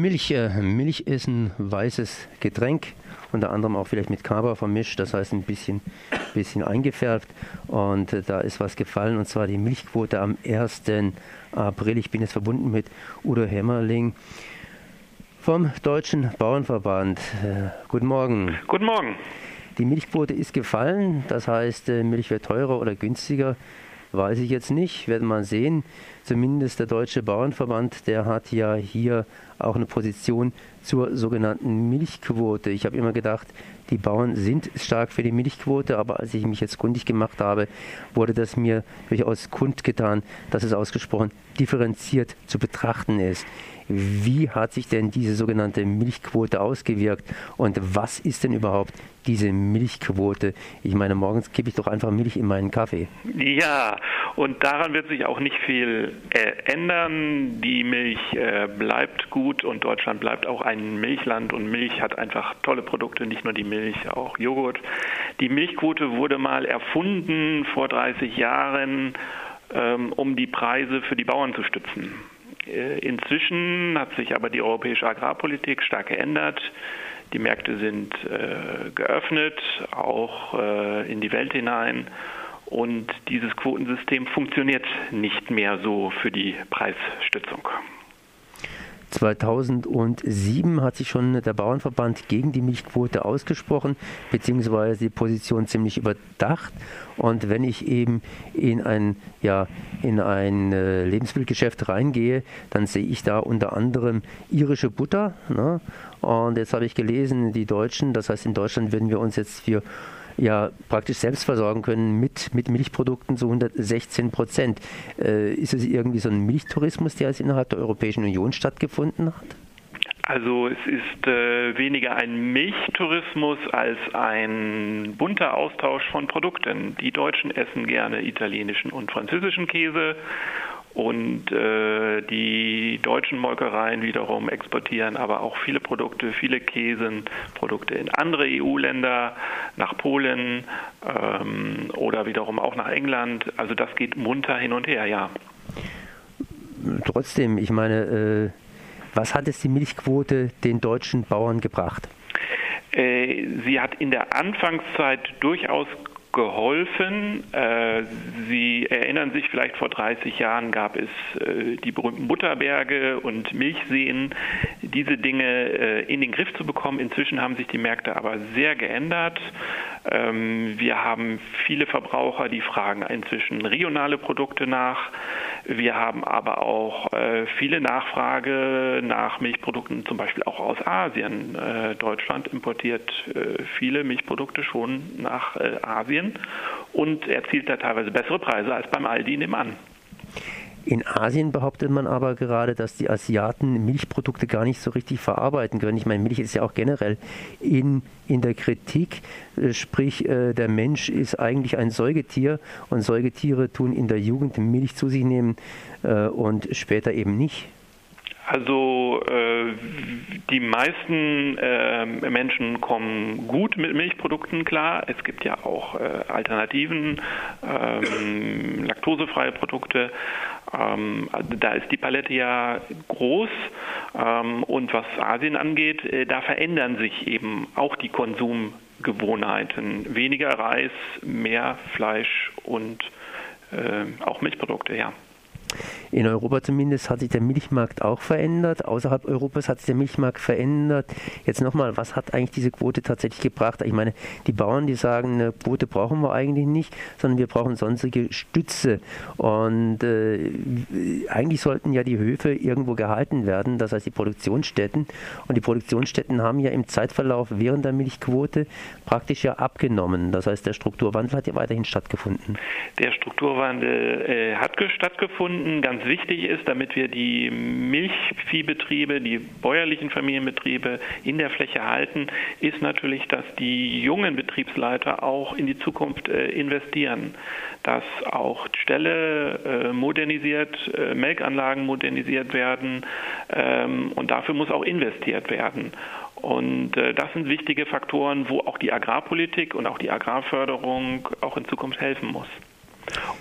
Milch. Äh, Milch ist ein weißes Getränk, unter anderem auch vielleicht mit Kaba vermischt, das heißt ein bisschen, bisschen eingefärbt. Und äh, da ist was gefallen, und zwar die Milchquote am 1. April. Ich bin jetzt verbunden mit Udo Hämmerling vom Deutschen Bauernverband. Äh, guten Morgen. Guten Morgen. Die Milchquote ist gefallen, das heißt, Milch wird teurer oder günstiger. Weiß ich jetzt nicht, werden wir sehen. Zumindest der Deutsche Bauernverband, der hat ja hier auch eine Position zur sogenannten Milchquote. Ich habe immer gedacht, die Bauern sind stark für die Milchquote, aber als ich mich jetzt kundig gemacht habe, wurde das mir durchaus kundgetan, dass es ausgesprochen differenziert zu betrachten ist. Wie hat sich denn diese sogenannte Milchquote ausgewirkt und was ist denn überhaupt diese Milchquote? Ich meine, morgens kippe ich doch einfach Milch in meinen Kaffee. Ja, und daran wird sich auch nicht viel äh, ändern. Die Milch äh, bleibt gut und Deutschland bleibt auch ein Milchland und Milch hat einfach tolle Produkte, nicht nur die Milch, auch Joghurt. Die Milchquote wurde mal erfunden vor 30 Jahren, ähm, um die Preise für die Bauern zu stützen. Äh, inzwischen hat sich aber die europäische Agrarpolitik stark geändert. Die Märkte sind äh, geöffnet, auch äh, in die Welt hinein. Und dieses Quotensystem funktioniert nicht mehr so für die Preisstützung. 2007 hat sich schon der Bauernverband gegen die Milchquote ausgesprochen, beziehungsweise die Position ziemlich überdacht. Und wenn ich eben in ein, ja, in ein äh, Lebensmittelgeschäft reingehe, dann sehe ich da unter anderem irische Butter. Ne? Und jetzt habe ich gelesen, die Deutschen, das heißt in Deutschland würden wir uns jetzt für ja praktisch selbst versorgen können mit, mit Milchprodukten zu 116 Prozent. Äh, ist es irgendwie so ein Milchtourismus, der jetzt innerhalb der Europäischen Union stattgefunden hat? Also es ist äh, weniger ein Milchtourismus als ein bunter Austausch von Produkten. Die Deutschen essen gerne italienischen und französischen Käse und äh, die deutschen Molkereien wiederum exportieren aber auch viele Produkte, viele Käsenprodukte in andere EU-Länder, nach Polen ähm, oder wiederum auch nach England. Also das geht munter hin und her, ja. Trotzdem, ich meine, äh, was hat es die Milchquote den deutschen Bauern gebracht? Äh, sie hat in der Anfangszeit durchaus geholfen. Äh, Sie erinnern sich vielleicht vor 30 Jahren gab es äh, die berühmten Butterberge und Milchseen, diese Dinge äh, in den Griff zu bekommen. Inzwischen haben sich die Märkte aber sehr geändert. Ähm, wir haben viele Verbraucher, die fragen inzwischen regionale Produkte nach. Wir haben aber auch viele Nachfrage nach Milchprodukten, zum Beispiel auch aus Asien. Deutschland importiert viele Milchprodukte schon nach Asien. Asien und erzielt da teilweise bessere Preise als beim Aldi nebenan. In Asien behauptet man aber gerade, dass die Asiaten Milchprodukte gar nicht so richtig verarbeiten können. Ich meine, Milch ist ja auch generell in, in der Kritik, äh, sprich äh, der Mensch ist eigentlich ein Säugetier und Säugetiere tun in der Jugend Milch zu sich nehmen äh, und später eben nicht. Also die meisten Menschen kommen gut mit Milchprodukten klar. Es gibt ja auch Alternativen, ähm, laktosefreie Produkte. Ähm, da ist die Palette ja groß. Ähm, und was Asien angeht, äh, da verändern sich eben auch die Konsumgewohnheiten. Weniger Reis, mehr Fleisch und äh, auch Milchprodukte, ja. In Europa zumindest hat sich der Milchmarkt auch verändert. Außerhalb Europas hat sich der Milchmarkt verändert. Jetzt nochmal, was hat eigentlich diese Quote tatsächlich gebracht? Ich meine, die Bauern, die sagen, eine Quote brauchen wir eigentlich nicht, sondern wir brauchen sonstige Stütze. Und äh, eigentlich sollten ja die Höfe irgendwo gehalten werden, das heißt die Produktionsstätten. Und die Produktionsstätten haben ja im Zeitverlauf während der Milchquote praktisch ja abgenommen. Das heißt, der Strukturwandel hat ja weiterhin stattgefunden. Der Strukturwandel äh, hat stattgefunden Gründen ganz wichtig ist, damit wir die Milchviehbetriebe, die bäuerlichen Familienbetriebe in der Fläche halten, ist natürlich, dass die jungen Betriebsleiter auch in die Zukunft äh, investieren, dass auch Ställe äh, modernisiert, äh, Melkanlagen modernisiert werden ähm, und dafür muss auch investiert werden. Und das sind wichtige Faktoren, wo auch die Agrarpolitik und auch die Agrarförderung auch in Zukunft helfen muss.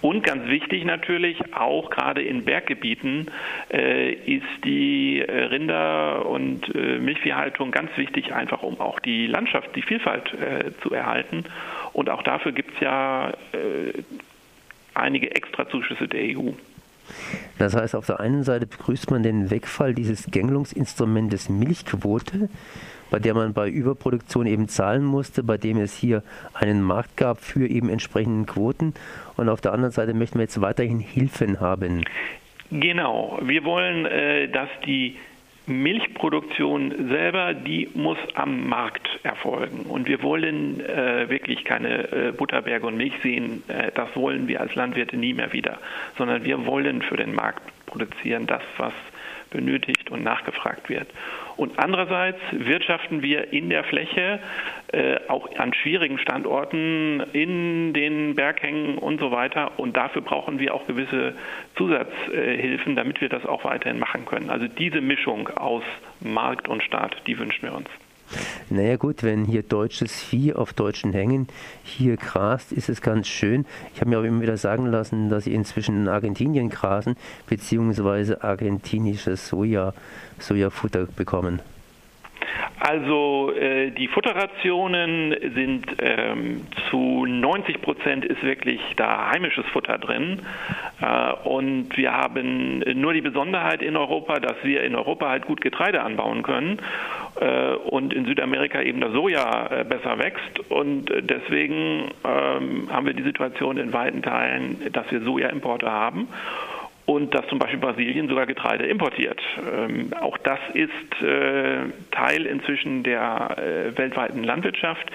Und ganz wichtig natürlich, auch gerade in Berggebieten äh, ist die äh, Rinder- und äh, Milchviehhaltung ganz wichtig, einfach um auch die Landschaft, die Vielfalt äh, zu erhalten. Und auch dafür gibt es ja äh, einige Extrazuschüsse der EU. Das heißt, auf der einen Seite begrüßt man den Wegfall dieses Gängelungsinstrumentes Milchquote, bei der man bei Überproduktion eben zahlen musste, bei dem es hier einen Markt gab für eben entsprechenden Quoten. Und auf der anderen Seite möchten wir jetzt weiterhin Hilfen haben. Genau. Wir wollen, äh, dass die Milchproduktion selber, die muss am Markt erfolgen. Und wir wollen äh, wirklich keine äh, Butterberge und Milchseen, äh, das wollen wir als Landwirte nie mehr wieder, sondern wir wollen für den Markt produzieren das, was benötigt und nachgefragt wird. Und andererseits wirtschaften wir in der Fläche, äh, auch an schwierigen Standorten, in den Berghängen und so weiter. Und dafür brauchen wir auch gewisse Zusatzhilfen, damit wir das auch weiterhin machen können. Also diese Mischung aus Markt und Staat, die wünschen wir uns. Naja gut, wenn hier deutsches Vieh auf deutschen Hängen hier grast, ist es ganz schön. Ich habe mir aber immer wieder sagen lassen, dass sie inzwischen in Argentinien grasen, beziehungsweise argentinisches Soja, Sojafutter bekommen. Also äh, die Futterrationen sind ähm, zu 90 Prozent ist wirklich da heimisches Futter drin. Äh, und wir haben nur die Besonderheit in Europa, dass wir in Europa halt gut Getreide anbauen können äh, und in Südamerika eben das Soja äh, besser wächst. Und deswegen ähm, haben wir die Situation in weiten Teilen, dass wir Sojaimporte haben und dass zum Beispiel Brasilien sogar Getreide importiert. Ähm, auch das ist äh, Teil inzwischen der äh, weltweiten Landwirtschaft.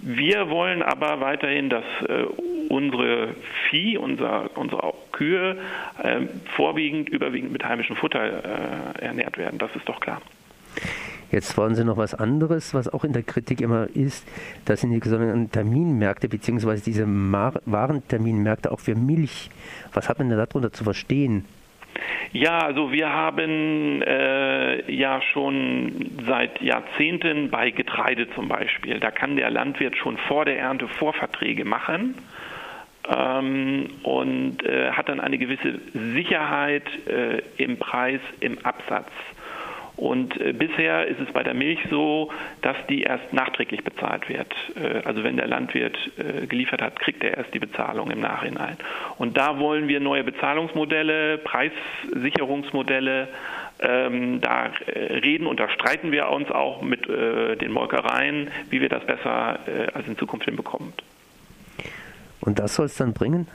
Wir wollen aber weiterhin, dass äh, unsere Vieh, unser, unsere Kühe ähm, vorwiegend, überwiegend mit heimischem Futter äh, ernährt werden. Das ist doch klar. Jetzt wollen Sie noch was anderes, was auch in der Kritik immer ist. Das sind die sogenannten Terminmärkte, beziehungsweise diese Warenterminmärkte auch für Milch. Was hat man denn darunter zu verstehen? Ja, also wir haben äh, ja schon seit Jahrzehnten bei Getreide zum Beispiel, da kann der Landwirt schon vor der Ernte Vorverträge machen ähm, und äh, hat dann eine gewisse Sicherheit äh, im Preis, im Absatz. Und äh, bisher ist es bei der Milch so, dass die erst nachträglich bezahlt wird. Äh, also wenn der Landwirt äh, geliefert hat, kriegt er erst die Bezahlung im Nachhinein. Und da wollen wir neue Bezahlungsmodelle, Preissicherungsmodelle ähm, da äh, reden und da streiten wir uns auch mit äh, den Molkereien, wie wir das besser äh, als in Zukunft hinbekommen. Und das soll es dann bringen?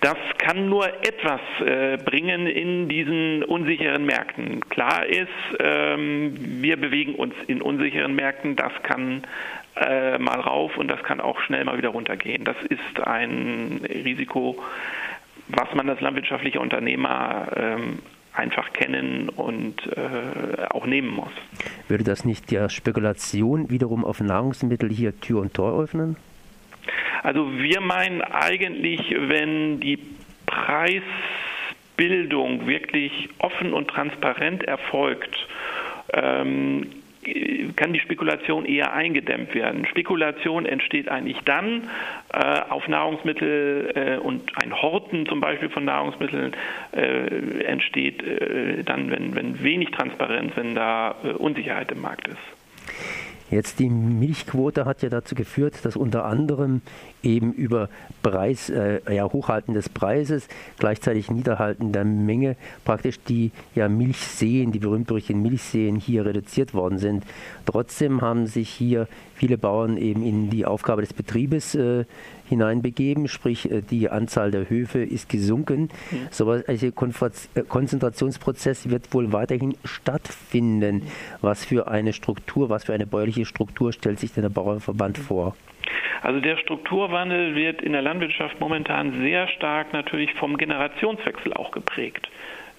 Das kann nur etwas äh, bringen in diesen unsicheren Märkten. Klar ist, ähm, wir bewegen uns in unsicheren Märkten. Das kann äh, mal rauf und das kann auch schnell mal wieder runtergehen. Das ist ein Risiko, was man als landwirtschaftlicher Unternehmer ähm, einfach kennen und äh, auch nehmen muss. Würde das nicht der Spekulation wiederum auf Nahrungsmittel hier Tür und Tor öffnen? Also wir meinen eigentlich, wenn die Preisbildung wirklich offen und transparent erfolgt, ähm, kann die Spekulation eher eingedämmt werden. Spekulation entsteht eigentlich dann äh, auf Nahrungsmittel äh, und ein Horten zum Beispiel von Nahrungsmitteln äh, entsteht äh, dann, wenn, wenn wenig Transparenz, wenn da äh, Unsicherheit im Markt ist. Jetzt die Milchquote hat ja dazu geführt, dass unter anderem eben über Preis, äh, ja, Hochhalten des Preises, gleichzeitig Niederhalten der Menge praktisch die ja, Milchseen, die berühmt-berüchtigten Milchseen hier reduziert worden sind. Trotzdem haben sich hier viele Bauern eben in die Aufgabe des Betriebes äh, hineinbegeben, sprich äh, die Anzahl der Höfe ist gesunken. Mhm. So also Konzentrationsprozess wird wohl weiterhin stattfinden. Was für eine Struktur, was für eine bäuerliche Struktur stellt sich denn der Bauernverband vor? Also der Strukturwandel wird in der Landwirtschaft momentan sehr stark natürlich vom Generationswechsel auch geprägt.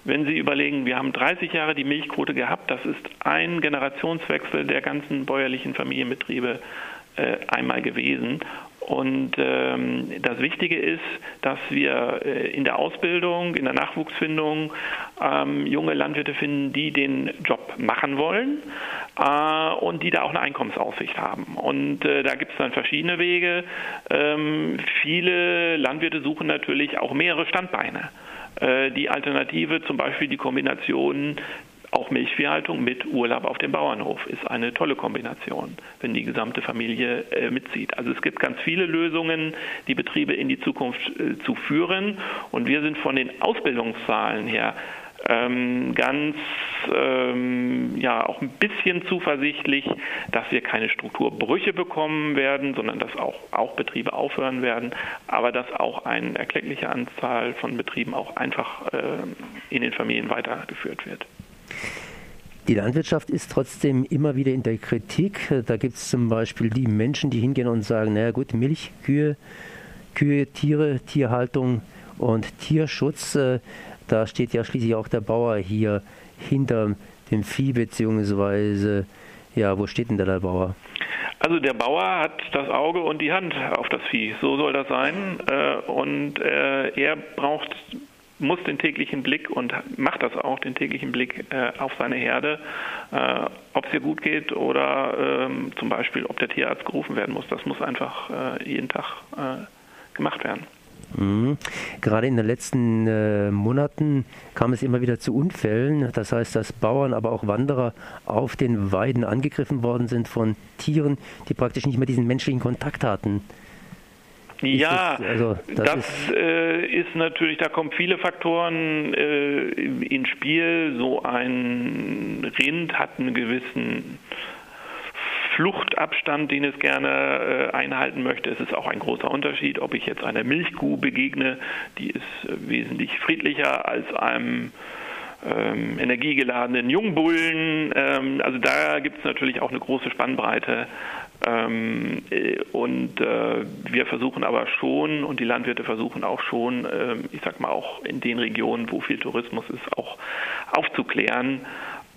Wenn Sie überlegen, wir haben 30 Jahre die Milchquote gehabt, das ist ein Generationswechsel der ganzen bäuerlichen Familienbetriebe äh, einmal gewesen. Und ähm, das Wichtige ist, dass wir äh, in der Ausbildung, in der Nachwuchsfindung ähm, junge Landwirte finden, die den Job machen wollen äh, und die da auch eine Einkommensaussicht haben. Und äh, da gibt es dann verschiedene Wege. Ähm, viele Landwirte suchen natürlich auch mehrere Standbeine. Äh, die Alternative, zum Beispiel die Kombination auch Milchviehhaltung mit Urlaub auf dem Bauernhof ist eine tolle Kombination, wenn die gesamte Familie äh, mitzieht. Also es gibt ganz viele Lösungen, die Betriebe in die Zukunft äh, zu führen. Und wir sind von den Ausbildungszahlen her ähm, ganz ähm, ja auch ein bisschen zuversichtlich, dass wir keine Strukturbrüche bekommen werden, sondern dass auch, auch Betriebe aufhören werden, aber dass auch eine erkleckliche Anzahl von Betrieben auch einfach äh, in den Familien weitergeführt wird. Die Landwirtschaft ist trotzdem immer wieder in der Kritik. Da gibt es zum Beispiel die Menschen, die hingehen und sagen, naja gut, Milch, Kühe, Kühe, Tiere, Tierhaltung und Tierschutz, äh, da steht ja schließlich auch der Bauer hier hinter dem Vieh, beziehungsweise, ja, wo steht denn da der Bauer? Also der Bauer hat das Auge und die Hand auf das Vieh, so soll das sein. Äh, und äh, er braucht muss den täglichen Blick und macht das auch, den täglichen Blick äh, auf seine Herde, ob es ihr gut geht oder ähm, zum Beispiel, ob der Tierarzt gerufen werden muss. Das muss einfach jeden Tag gemacht werden. Mhm. Gerade in den letzten äh, Monaten kam es immer wieder zu Unfällen. Das heißt, dass Bauern, aber auch Wanderer auf den Weiden angegriffen worden sind von Tieren, die praktisch nicht mehr diesen menschlichen Kontakt hatten. Ja, das, also, das, das ist, äh, ist, natürlich, da kommen viele Faktoren äh, ins Spiel. So ein Rind hat einen gewissen Fluchtabstand, den es gerne äh, einhalten möchte. Es ist auch ein großer Unterschied, ob ich jetzt einer Milchkuh begegne, die ist äh, wesentlich friedlicher als einem ähm, energiegeladenen Jungbullen. Ähm, also da gibt es natürlich auch eine große Spannbreite. Ähm, äh, und äh, wir versuchen aber schon, und die Landwirte versuchen auch schon, äh, ich sag mal auch in den Regionen, wo viel Tourismus ist, auch aufzuklären,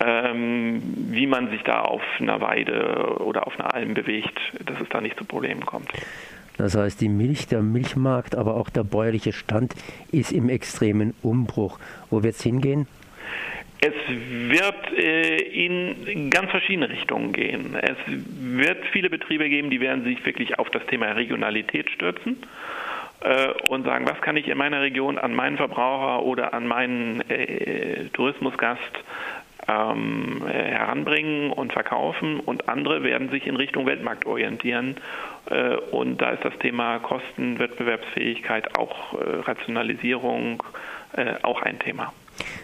ähm, wie man sich da auf einer Weide oder auf einer Alm bewegt, dass es da nicht zu Problemen kommt. Das heißt, die Milch, der Milchmarkt, aber auch der bäuerliche Stand ist im extremen Umbruch. Wo wird es hingehen? Es wird äh, in ganz verschiedene Richtungen gehen. Es wird viele Betriebe geben, die werden sich wirklich auf das Thema Regionalität stürzen äh, und sagen, was kann ich in meiner Region an meinen Verbraucher oder an meinen äh, Tourismusgast ähm, heranbringen und verkaufen und andere werden sich in Richtung Weltmarkt orientieren äh, und da ist das Thema Kosten, Wettbewerbsfähigkeit, auch äh, Rationalisierung äh, auch ein Thema.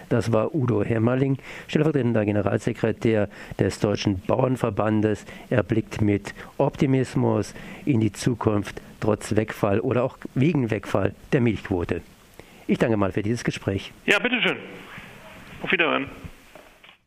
Das war Udo Hermerling, stellvertretender Generalsekretär des Deutschen Bauernverbandes. Er blickt mit Optimismus in die Zukunft trotz Wegfall oder auch wegen Wegfall der Milchquote. Ich danke mal für dieses Gespräch. Ja, bitteschön. Auf Wiederhören.